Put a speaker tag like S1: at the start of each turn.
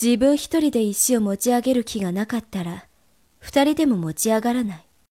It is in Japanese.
S1: 自分一人で石を持ち上げる気がなかったら、二人でも持ち上がらない。